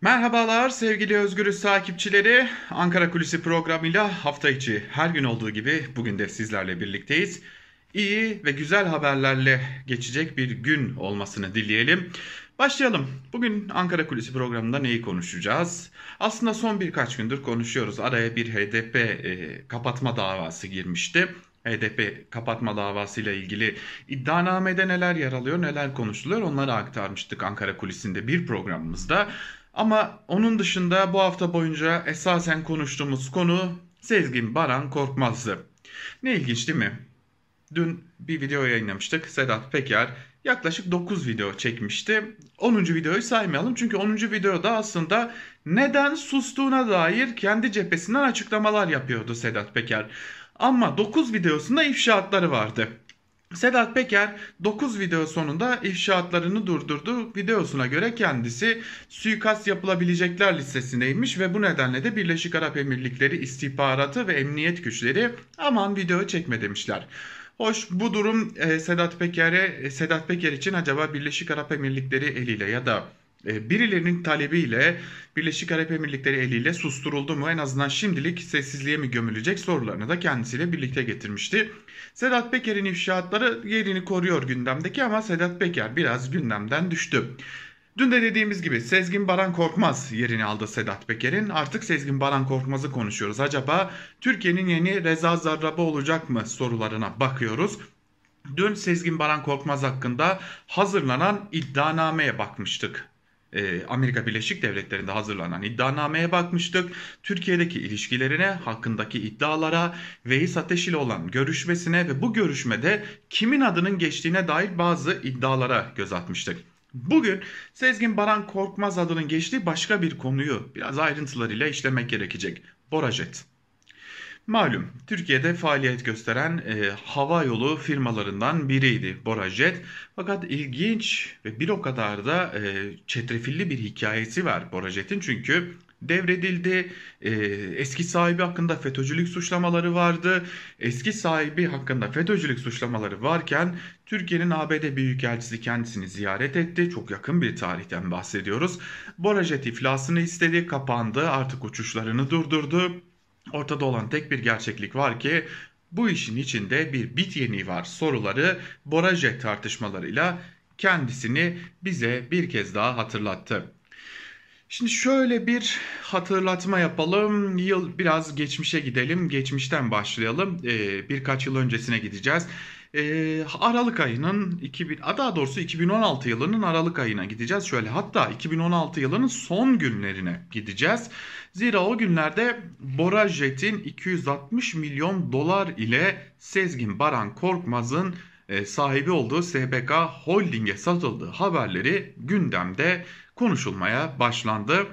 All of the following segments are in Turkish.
Merhabalar sevgili Özgürüz takipçileri. Ankara Kulisi programıyla hafta içi her gün olduğu gibi bugün de sizlerle birlikteyiz. İyi ve güzel haberlerle geçecek bir gün olmasını dileyelim. Başlayalım. Bugün Ankara Kulisi programında neyi konuşacağız? Aslında son birkaç gündür konuşuyoruz. Araya bir HDP e, kapatma davası girmişti. HDP kapatma davasıyla ilgili iddianamede neler yer alıyor, neler konuşuluyor onları aktarmıştık Ankara Kulisi'nde bir programımızda. Ama onun dışında bu hafta boyunca esasen konuştuğumuz konu Sezgin Baran Korkmaz'dı. Ne ilginç değil mi? Dün bir video yayınlamıştık. Sedat Peker yaklaşık 9 video çekmişti. 10. videoyu saymayalım çünkü 10. videoda aslında neden sustuğuna dair kendi cephesinden açıklamalar yapıyordu Sedat Peker. Ama 9 videosunda ifşaatları vardı. Sedat Peker 9 video sonunda ifşaatlarını durdurdu. Videosuna göre kendisi suikast yapılabilecekler listesindeymiş ve bu nedenle de Birleşik Arap Emirlikleri istihbaratı ve emniyet güçleri aman video çekme demişler. Hoş bu durum e, Sedat Peker'e Sedat Peker için acaba Birleşik Arap Emirlikleri eliyle ya da e, birilerinin talebiyle Birleşik Arap Emirlikleri eliyle susturuldu mu en azından şimdilik sessizliğe mi gömülecek sorularını da kendisiyle birlikte getirmişti. Sedat Peker'in ifşaatları yerini koruyor gündemdeki ama Sedat Peker biraz gündemden düştü. Dün de dediğimiz gibi Sezgin Baran Korkmaz yerini aldı Sedat Peker'in. Artık Sezgin Baran Korkmaz'ı konuşuyoruz. Acaba Türkiye'nin yeni Reza Zarrabı olacak mı sorularına bakıyoruz. Dün Sezgin Baran Korkmaz hakkında hazırlanan iddianameye bakmıştık. Ee, Amerika Birleşik Devletleri'nde hazırlanan iddianameye bakmıştık. Türkiye'deki ilişkilerine, hakkındaki iddialara, Veys Ateş ile olan görüşmesine ve bu görüşmede kimin adının geçtiğine dair bazı iddialara göz atmıştık. Bugün Sezgin Baran Korkmaz adının geçtiği başka bir konuyu biraz ayrıntılarıyla işlemek gerekecek. Borajet. Malum Türkiye'de faaliyet gösteren e, hava yolu firmalarından biriydi Borajet. Fakat ilginç ve bir o kadar da e, çetrefilli bir hikayesi var Borajet'in. Çünkü devredildi. E, eski sahibi hakkında FETÖ'cülük suçlamaları vardı. Eski sahibi hakkında FETÖ'cülük suçlamaları varken Türkiye'nin ABD Büyükelçisi kendisini ziyaret etti. Çok yakın bir tarihten bahsediyoruz. Borajet iflasını istedi, kapandı, artık uçuşlarını durdurdu. Ortada olan tek bir gerçeklik var ki bu işin içinde bir bit yeniği var soruları Borajet tartışmalarıyla kendisini bize bir kez daha hatırlattı. Şimdi şöyle bir hatırlatma yapalım. Yıl biraz geçmişe gidelim. Geçmişten başlayalım. Ee, birkaç yıl öncesine gideceğiz. Ee, Aralık ayının 2000 daha doğrusu 2016 yılının Aralık ayına gideceğiz. Şöyle hatta 2016 yılının son günlerine gideceğiz. Zira o günlerde Bora Jet'in 260 milyon dolar ile Sezgin Baran Korkmaz'ın e, sahibi olduğu SBK Holding'e satıldığı haberleri gündemde konuşulmaya başlandı.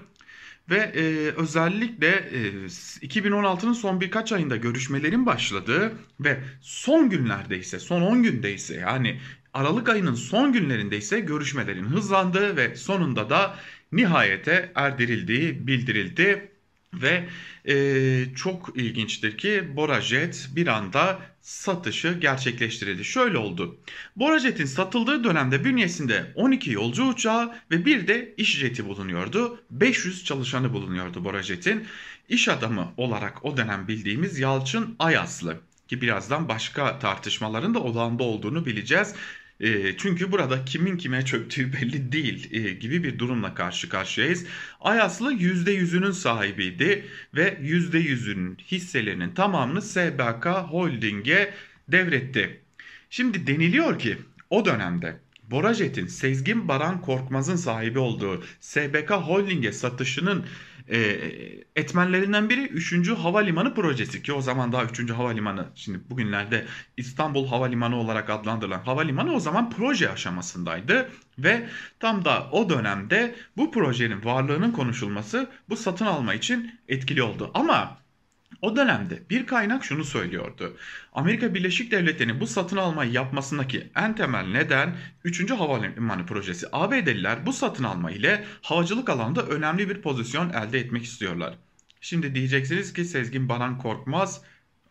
Ve e, özellikle e, 2016'nın son birkaç ayında görüşmelerin başladığı ve son günlerde ise son 10 günde ise yani Aralık ayının son günlerinde ise görüşmelerin hızlandığı ve sonunda da nihayete erdirildiği bildirildi. Ve e, çok ilginçtir ki Borajet bir anda satışı gerçekleştirildi. Şöyle oldu. Borajet'in satıldığı dönemde bünyesinde 12 yolcu uçağı ve bir de iş jeti bulunuyordu. 500 çalışanı bulunuyordu Borajet'in. İş adamı olarak o dönem bildiğimiz Yalçın Ayaslı ki birazdan başka tartışmaların da olağanda olduğunu bileceğiz. E, çünkü burada kimin kime çöktüğü belli değil e, gibi bir durumla karşı karşıyayız. Ayaslı %100'ünün sahibiydi ve %100'ünün hisselerinin tamamını SBK Holding'e devretti. Şimdi deniliyor ki o dönemde Borajet'in Sezgin Baran Korkmaz'ın sahibi olduğu SBK Holding'e satışının e, etmenlerinden biri 3. Havalimanı projesi ki o zaman daha 3. Havalimanı şimdi bugünlerde İstanbul Havalimanı olarak adlandırılan havalimanı o zaman proje aşamasındaydı ve tam da o dönemde bu projenin varlığının konuşulması bu satın alma için etkili oldu. Ama o dönemde bir kaynak şunu söylüyordu. Amerika Birleşik Devletleri'nin bu satın almayı yapmasındaki en temel neden 3. Havalimanı Projesi. ABD'liler bu satın alma ile havacılık alanında önemli bir pozisyon elde etmek istiyorlar. Şimdi diyeceksiniz ki Sezgin Baran Korkmaz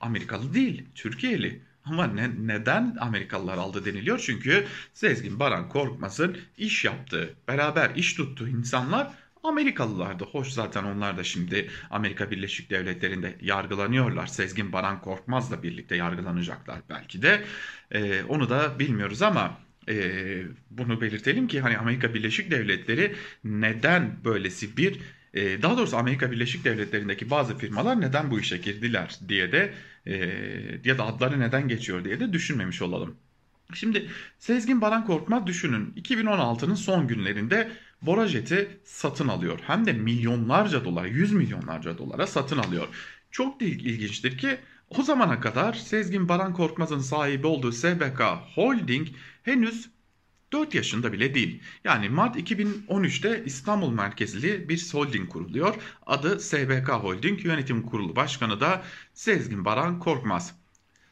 Amerikalı değil, Türkiye'li. Ama ne, neden Amerikalılar aldı deniliyor? Çünkü Sezgin Baran Korkmaz'ın iş yaptığı, beraber iş tuttuğu insanlar Amerikalılar da hoş zaten onlar da şimdi Amerika Birleşik Devletleri'nde yargılanıyorlar. Sezgin Baran Korkmaz'la birlikte yargılanacaklar belki de. Ee, onu da bilmiyoruz ama e, bunu belirtelim ki hani Amerika Birleşik Devletleri neden böylesi bir e, daha doğrusu Amerika Birleşik Devletleri'ndeki bazı firmalar neden bu işe girdiler diye de e, ya da adları neden geçiyor diye de düşünmemiş olalım. Şimdi Sezgin Baran Korkmaz düşünün 2016'nın son günlerinde Borajet'i satın alıyor. Hem de milyonlarca dolar, yüz milyonlarca dolara satın alıyor. Çok da ilginçtir ki o zamana kadar Sezgin Baran Korkmaz'ın sahibi olduğu SBK Holding henüz 4 yaşında bile değil. Yani Mart 2013'te İstanbul merkezli bir holding kuruluyor. Adı SBK Holding. Yönetim Kurulu Başkanı da Sezgin Baran Korkmaz.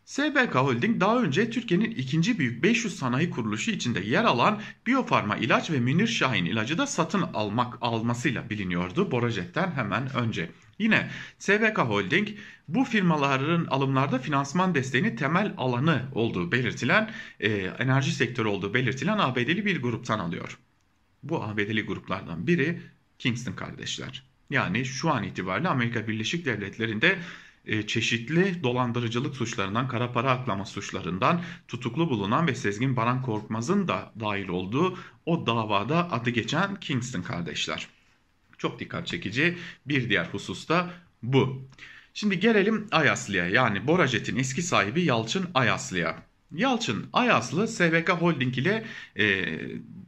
SBK Holding daha önce Türkiye'nin ikinci büyük 500 sanayi kuruluşu içinde yer alan Biofarma ilaç ve Münir Şahin ilacı da satın almak almasıyla biliniyordu Borajet'ten hemen önce. Yine SBK Holding bu firmaların alımlarda finansman desteğini temel alanı olduğu belirtilen e, enerji sektörü olduğu belirtilen ABD'li bir gruptan alıyor. Bu ABD'li gruplardan biri Kingston kardeşler. Yani şu an itibariyle Amerika Birleşik Devletleri'nde çeşitli dolandırıcılık suçlarından, kara para aklama suçlarından tutuklu bulunan ve Sezgin Baran Korkmaz'ın da dahil olduğu o davada adı geçen Kingston kardeşler. Çok dikkat çekici bir diğer husus da bu. Şimdi gelelim Ayaslı'ya yani Borajet'in eski sahibi Yalçın Ayaslı'ya. Yalçın Ayaslı SVK Holding ile e,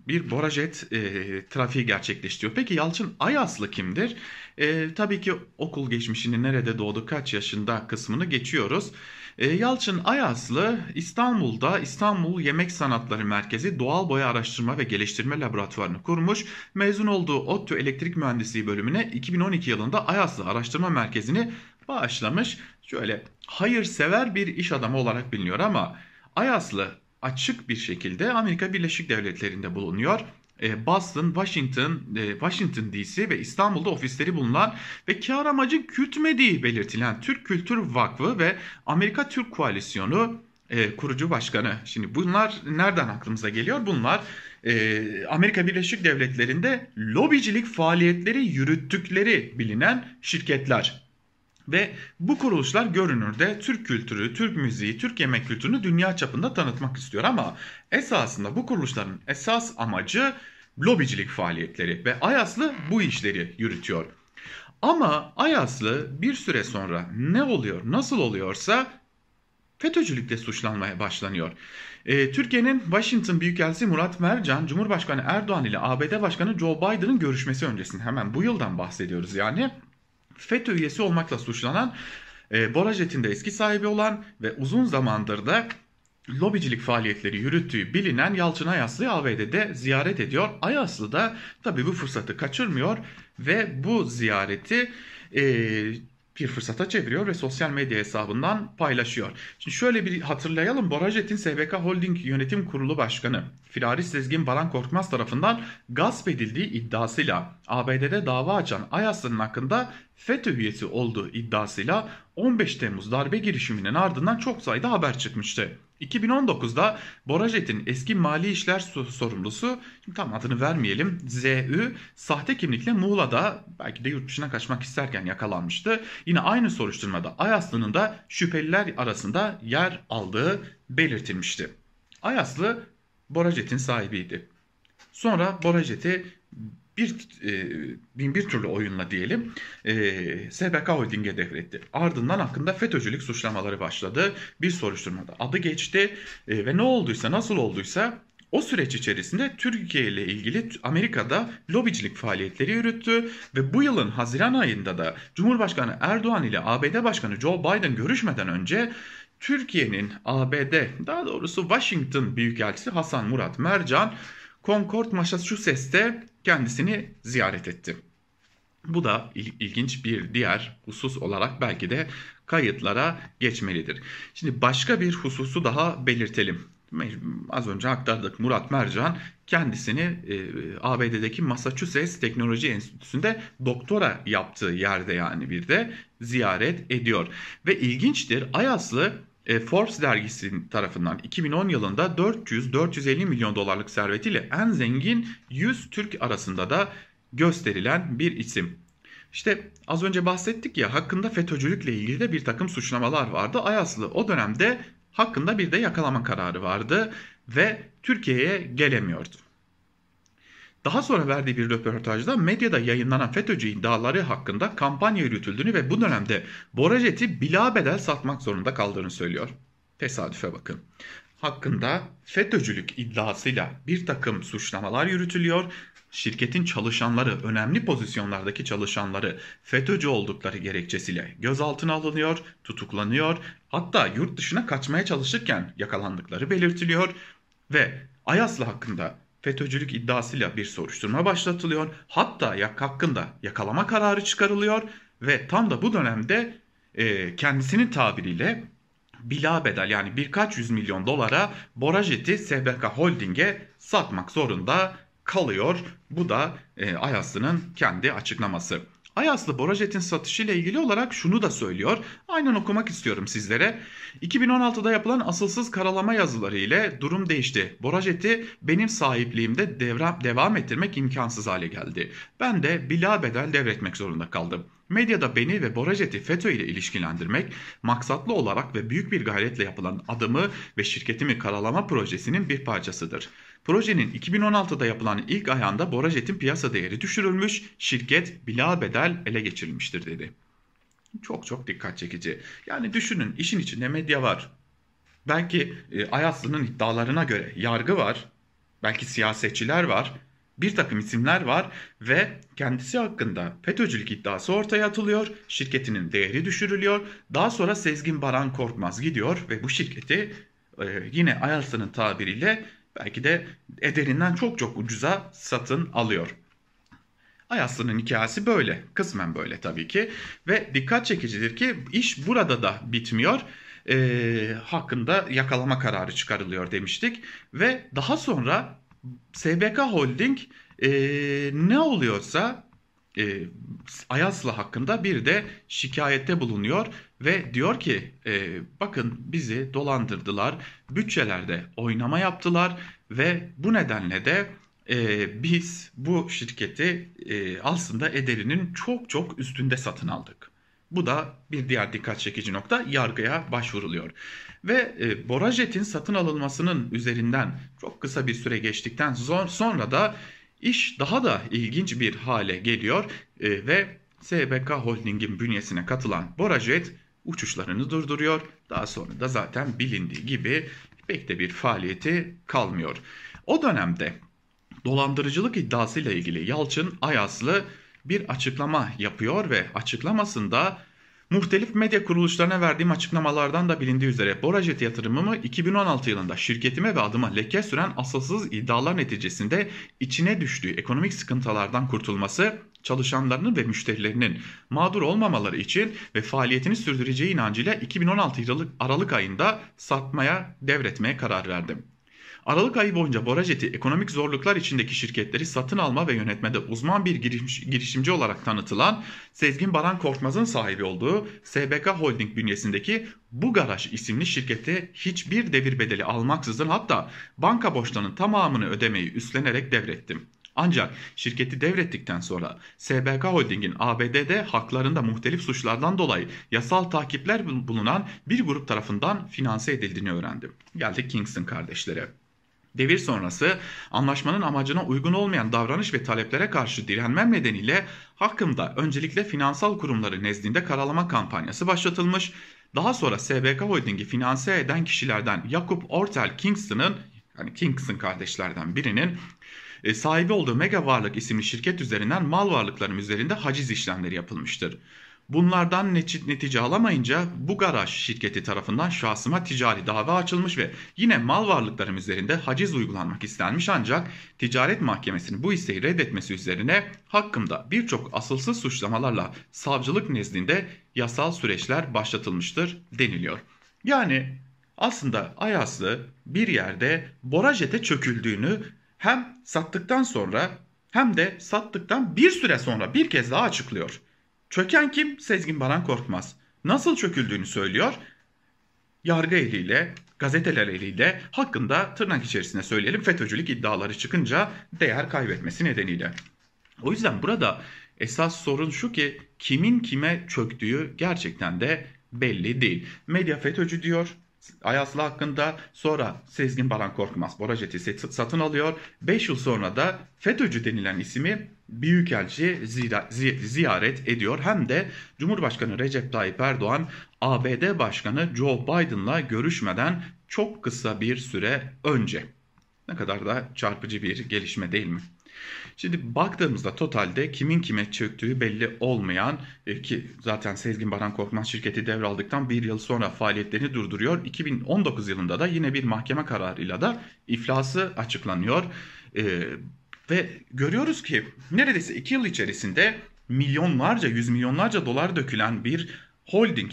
bir Borajet e, trafiği gerçekleştiriyor. Peki Yalçın Ayaslı kimdir? E, tabii ki okul geçmişini nerede doğdu kaç yaşında kısmını geçiyoruz. E, Yalçın Ayaslı İstanbul'da İstanbul Yemek Sanatları Merkezi Doğal Boya Araştırma ve Geliştirme Laboratuvarını kurmuş. Mezun olduğu ODTÜ Elektrik Mühendisliği bölümüne 2012 yılında Ayaslı Araştırma Merkezi'ni bağışlamış. Şöyle hayırsever bir iş adamı olarak biliniyor ama Ayaslı açık bir şekilde Amerika Birleşik Devletleri'nde bulunuyor. E, Boston, Washington, e, Washington DC ve İstanbul'da ofisleri bulunan ve kar amacı gütmediği belirtilen Türk Kültür Vakfı ve Amerika Türk Koalisyonu e, kurucu başkanı. Şimdi bunlar nereden aklımıza geliyor? Bunlar Amerika Birleşik Devletleri'nde lobicilik faaliyetleri yürüttükleri bilinen şirketler. Ve bu kuruluşlar görünürde Türk kültürü, Türk müziği, Türk yemek kültürünü dünya çapında tanıtmak istiyor ama esasında bu kuruluşların esas amacı lobicilik faaliyetleri ve Ayaslı bu işleri yürütüyor. Ama Ayaslı bir süre sonra ne oluyor, nasıl oluyorsa FETÖ'cülükle suçlanmaya başlanıyor. E, Türkiye'nin Washington Büyükelçisi Murat Mercan, Cumhurbaşkanı Erdoğan ile ABD Başkanı Joe Biden'ın görüşmesi öncesinde hemen bu yıldan bahsediyoruz yani. FETÖ üyesi olmakla suçlanan e, Borajet'in de eski sahibi olan ve uzun zamandır da lobicilik faaliyetleri yürüttüğü bilinen Yalçın Ayaslı'yı ABD'de ziyaret ediyor. Ayaslı da tabii bu fırsatı kaçırmıyor ve bu ziyareti e, bir fırsata çeviriyor ve sosyal medya hesabından paylaşıyor. Şimdi şöyle bir hatırlayalım. Borajet'in SBK Holding Yönetim Kurulu Başkanı Firari Sezgin Baran Korkmaz tarafından gasp edildiği iddiasıyla ABD'de dava açan Ayaslı'nın hakkında FETÖ üyesi olduğu iddiasıyla 15 Temmuz darbe girişiminin ardından çok sayıda haber çıkmıştı. 2019'da Borajet'in eski mali işler sorumlusu, şimdi tam adını vermeyelim, ZÜ sahte kimlikle Muğla'da belki de yurt dışına kaçmak isterken yakalanmıştı. Yine aynı soruşturmada Ayaslı'nın da şüpheliler arasında yer aldığı belirtilmişti. Ayaslı Borajet'in sahibiydi. Sonra Borajet'i bir e, bin bir türlü oyunla diyelim e, SBK Holding'e devretti. Ardından hakkında FETÖ'cülük suçlamaları başladı. Bir soruşturmada adı geçti e, ve ne olduysa nasıl olduysa o süreç içerisinde Türkiye ile ilgili Amerika'da lobicilik faaliyetleri yürüttü ve bu yılın Haziran ayında da Cumhurbaşkanı Erdoğan ile ABD Başkanı Joe Biden görüşmeden önce Türkiye'nin ABD daha doğrusu Washington Büyükelçisi Hasan Murat Mercan Concord, Massachusetts'te kendisini ziyaret etti. Bu da ilginç bir diğer husus olarak belki de kayıtlara geçmelidir. Şimdi başka bir hususu daha belirtelim. Az önce aktardık Murat Mercan kendisini e, ABD'deki Massachusetts Teknoloji Enstitüsü'nde doktora yaptığı yerde yani bir de ziyaret ediyor. Ve ilginçtir Ayaslı e, Forbes dergisi tarafından 2010 yılında 400-450 milyon dolarlık servetiyle en zengin 100 Türk arasında da gösterilen bir isim. İşte az önce bahsettik ya hakkında FETÖ'cülükle ilgili de bir takım suçlamalar vardı. Ayaslı o dönemde hakkında bir de yakalama kararı vardı ve Türkiye'ye gelemiyordu. Daha sonra verdiği bir röportajda medyada yayınlanan FETÖ'cü iddiaları hakkında kampanya yürütüldüğünü ve bu dönemde Borajet'i bila bedel satmak zorunda kaldığını söylüyor. Tesadüfe bakın. Hakkında FETÖ'cülük iddiasıyla bir takım suçlamalar yürütülüyor. Şirketin çalışanları, önemli pozisyonlardaki çalışanları FETÖ'cü oldukları gerekçesiyle gözaltına alınıyor, tutuklanıyor. Hatta yurt dışına kaçmaya çalışırken yakalandıkları belirtiliyor ve Ayaslı hakkında FETÖ'cülük iddiasıyla bir soruşturma başlatılıyor. Hatta yak hakkında yakalama kararı çıkarılıyor ve tam da bu dönemde e, kendisinin tabiriyle bila bedel yani birkaç yüz milyon dolara Borajet'i SBK Holding'e satmak zorunda kalıyor. Bu da e, Ayaslı'nın kendi açıklaması. Ayaslı Borajet'in satışı ile ilgili olarak şunu da söylüyor. Aynen okumak istiyorum sizlere. 2016'da yapılan asılsız karalama yazıları ile durum değişti. Borajet'i benim sahipliğimde devra, devam ettirmek imkansız hale geldi. Ben de bila bedel devretmek zorunda kaldım. Medyada beni ve Borajet'i FETÖ ile ilişkilendirmek maksatlı olarak ve büyük bir gayretle yapılan adımı ve şirketimi karalama projesinin bir parçasıdır. Projenin 2016'da yapılan ilk ayağında Borajet'in piyasa değeri düşürülmüş, şirket bila bedel ele geçirilmiştir dedi. Çok çok dikkat çekici. Yani düşünün işin içinde medya var. Belki e, Ayaslı'nın iddialarına göre yargı var. Belki siyasetçiler var. Bir takım isimler var ve kendisi hakkında FETÖ'cülük iddiası ortaya atılıyor. Şirketinin değeri düşürülüyor. Daha sonra Sezgin Baran Korkmaz gidiyor ve bu şirketi e, yine Ayaslı'nın tabiriyle belki de ederinden çok çok ucuza satın alıyor. Ayaslı'nın hikayesi böyle. Kısmen böyle tabii ki. Ve dikkat çekicidir ki iş burada da bitmiyor. E, hakkında yakalama kararı çıkarılıyor demiştik. Ve daha sonra SBK Holding e, ne oluyorsa e, Ayaslı hakkında bir de şikayette bulunuyor ve diyor ki e, bakın bizi dolandırdılar, bütçelerde oynama yaptılar ve bu nedenle de e, biz bu şirketi e, aslında ederinin çok çok üstünde satın aldık. Bu da bir diğer dikkat çekici nokta yargıya başvuruluyor. Ve e, Borajet'in satın alınmasının üzerinden çok kısa bir süre geçtikten sonra da iş daha da ilginç bir hale geliyor e, ve SBK Holding'in bünyesine katılan Borajet uçuşlarını durduruyor. Daha sonra da zaten bilindiği gibi pek de bir faaliyeti kalmıyor. O dönemde dolandırıcılık iddiasıyla ilgili Yalçın Ayaslı bir açıklama yapıyor ve açıklamasında muhtelif medya kuruluşlarına verdiğim açıklamalardan da bilindiği üzere Borajet yatırımımı 2016 yılında şirketime ve adıma leke süren asılsız iddialar neticesinde içine düştüğü ekonomik sıkıntılardan kurtulması çalışanlarının ve müşterilerinin mağdur olmamaları için ve faaliyetini sürdüreceği inancıyla 2016 yılı Aralık ayında satmaya devretmeye karar verdim. Aralık ayı boyunca Borajet'i ekonomik zorluklar içindeki şirketleri satın alma ve yönetmede uzman bir girişimci olarak tanıtılan Sezgin Baran Korkmaz'ın sahibi olduğu SBK Holding bünyesindeki Bu Garaj isimli şirkete hiçbir devir bedeli almaksızın hatta banka borçlarının tamamını ödemeyi üstlenerek devrettim. Ancak şirketi devrettikten sonra SBK Holding'in ABD'de haklarında muhtelif suçlardan dolayı yasal takipler bulunan bir grup tarafından finanse edildiğini öğrendim. Geldik Kingston kardeşlere. Devir sonrası anlaşmanın amacına uygun olmayan davranış ve taleplere karşı direnmem nedeniyle hakkımda öncelikle finansal kurumları nezdinde karalama kampanyası başlatılmış. Daha sonra SBK Holding'i finanse eden kişilerden Yakup Ortel Kingston'ın yani Kingston kardeşlerden birinin e, sahibi olduğu Mega Varlık isimli şirket üzerinden mal varlıklarım üzerinde haciz işlemleri yapılmıştır. Bunlardan netice alamayınca bu garaj şirketi tarafından şahsıma ticari dava açılmış ve yine mal varlıklarım üzerinde haciz uygulanmak istenmiş ancak ticaret mahkemesinin bu isteği reddetmesi üzerine hakkımda birçok asılsız suçlamalarla savcılık nezdinde yasal süreçler başlatılmıştır deniliyor. Yani aslında Ayaslı bir yerde Borajet'e çöküldüğünü hem sattıktan sonra hem de sattıktan bir süre sonra bir kez daha açıklıyor. Çöken kim? Sezgin Baran Korkmaz. Nasıl çöküldüğünü söylüyor. Yargı eliyle, gazeteler eliyle hakkında tırnak içerisinde söyleyelim FETÖ'cülük iddiaları çıkınca değer kaybetmesi nedeniyle. O yüzden burada esas sorun şu ki kimin kime çöktüğü gerçekten de belli değil. Medya FETÖ'cü diyor. Ayaslı hakkında sonra Sezgin Baran Korkmaz Borajet'i satın alıyor. 5 yıl sonra da FETÖ'cü denilen ismi Büyükelçi ziyaret ediyor. Hem de Cumhurbaşkanı Recep Tayyip Erdoğan ABD Başkanı Joe Biden'la görüşmeden çok kısa bir süre önce. Ne kadar da çarpıcı bir gelişme değil mi? Şimdi baktığımızda totalde kimin kime çöktüğü belli olmayan e, ki zaten Sezgin Baran Korkmaz şirketi devraldıktan bir yıl sonra faaliyetlerini durduruyor. 2019 yılında da yine bir mahkeme kararıyla da iflası açıklanıyor. E, ve görüyoruz ki neredeyse 2 yıl içerisinde milyonlarca, yüz milyonlarca dolar dökülen bir holding,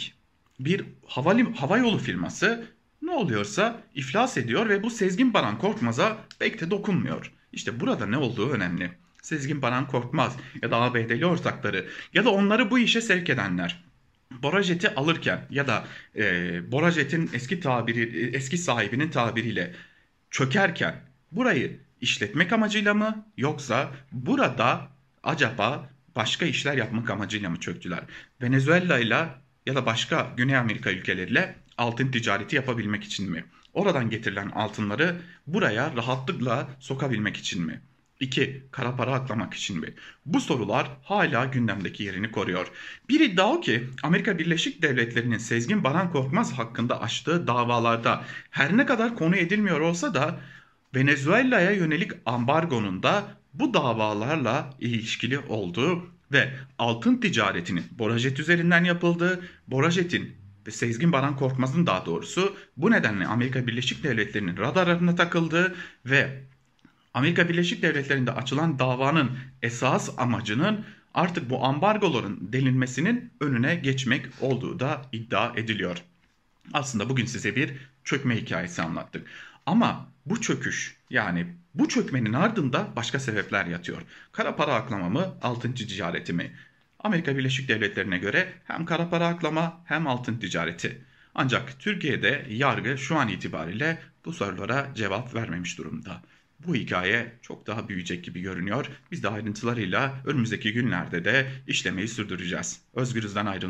bir havalim, hava yolu firması ne oluyorsa iflas ediyor ve bu Sezgin Baran Korkmaz'a pek de dokunmuyor. İşte burada ne olduğu önemli. Sezgin Baran Korkmaz ya da ABD'li ortakları ya da onları bu işe sevk edenler. Borajet'i alırken ya da e, Borajet'in eski tabiri eski sahibinin tabiriyle çökerken burayı işletmek amacıyla mı yoksa burada acaba başka işler yapmak amacıyla mı çöktüler? Venezuela ile ya da başka Güney Amerika ülkeleriyle altın ticareti yapabilmek için mi? Oradan getirilen altınları buraya rahatlıkla sokabilmek için mi? 2. Kara para aklamak için mi? Bu sorular hala gündemdeki yerini koruyor. Bir iddia o ki Amerika Birleşik Devletleri'nin Sezgin Baran Korkmaz hakkında açtığı davalarda her ne kadar konu edilmiyor olsa da Venezuela'ya yönelik ambargonun da bu davalarla ilişkili olduğu ve altın ticaretinin Borajet üzerinden yapıldığı, Borajet'in Sezgin Baran Korkmaz'ın daha doğrusu bu nedenle Amerika Birleşik Devletleri'nin radarlarına takıldığı ve Amerika Birleşik Devletleri'nde açılan davanın esas amacının artık bu ambargoların delinmesinin önüne geçmek olduğu da iddia ediliyor. Aslında bugün size bir çökme hikayesi anlattık. Ama bu çöküş yani bu çökmenin ardında başka sebepler yatıyor. Kara para aklama mı, altın ticareti mi? Amerika Birleşik Devletleri'ne göre hem kara para aklama hem altın ticareti. Ancak Türkiye'de yargı şu an itibariyle bu sorulara cevap vermemiş durumda. Bu hikaye çok daha büyüyecek gibi görünüyor. Biz de ayrıntılarıyla önümüzdeki günlerde de işlemeyi sürdüreceğiz. Özgürüz'den ayrılmayın.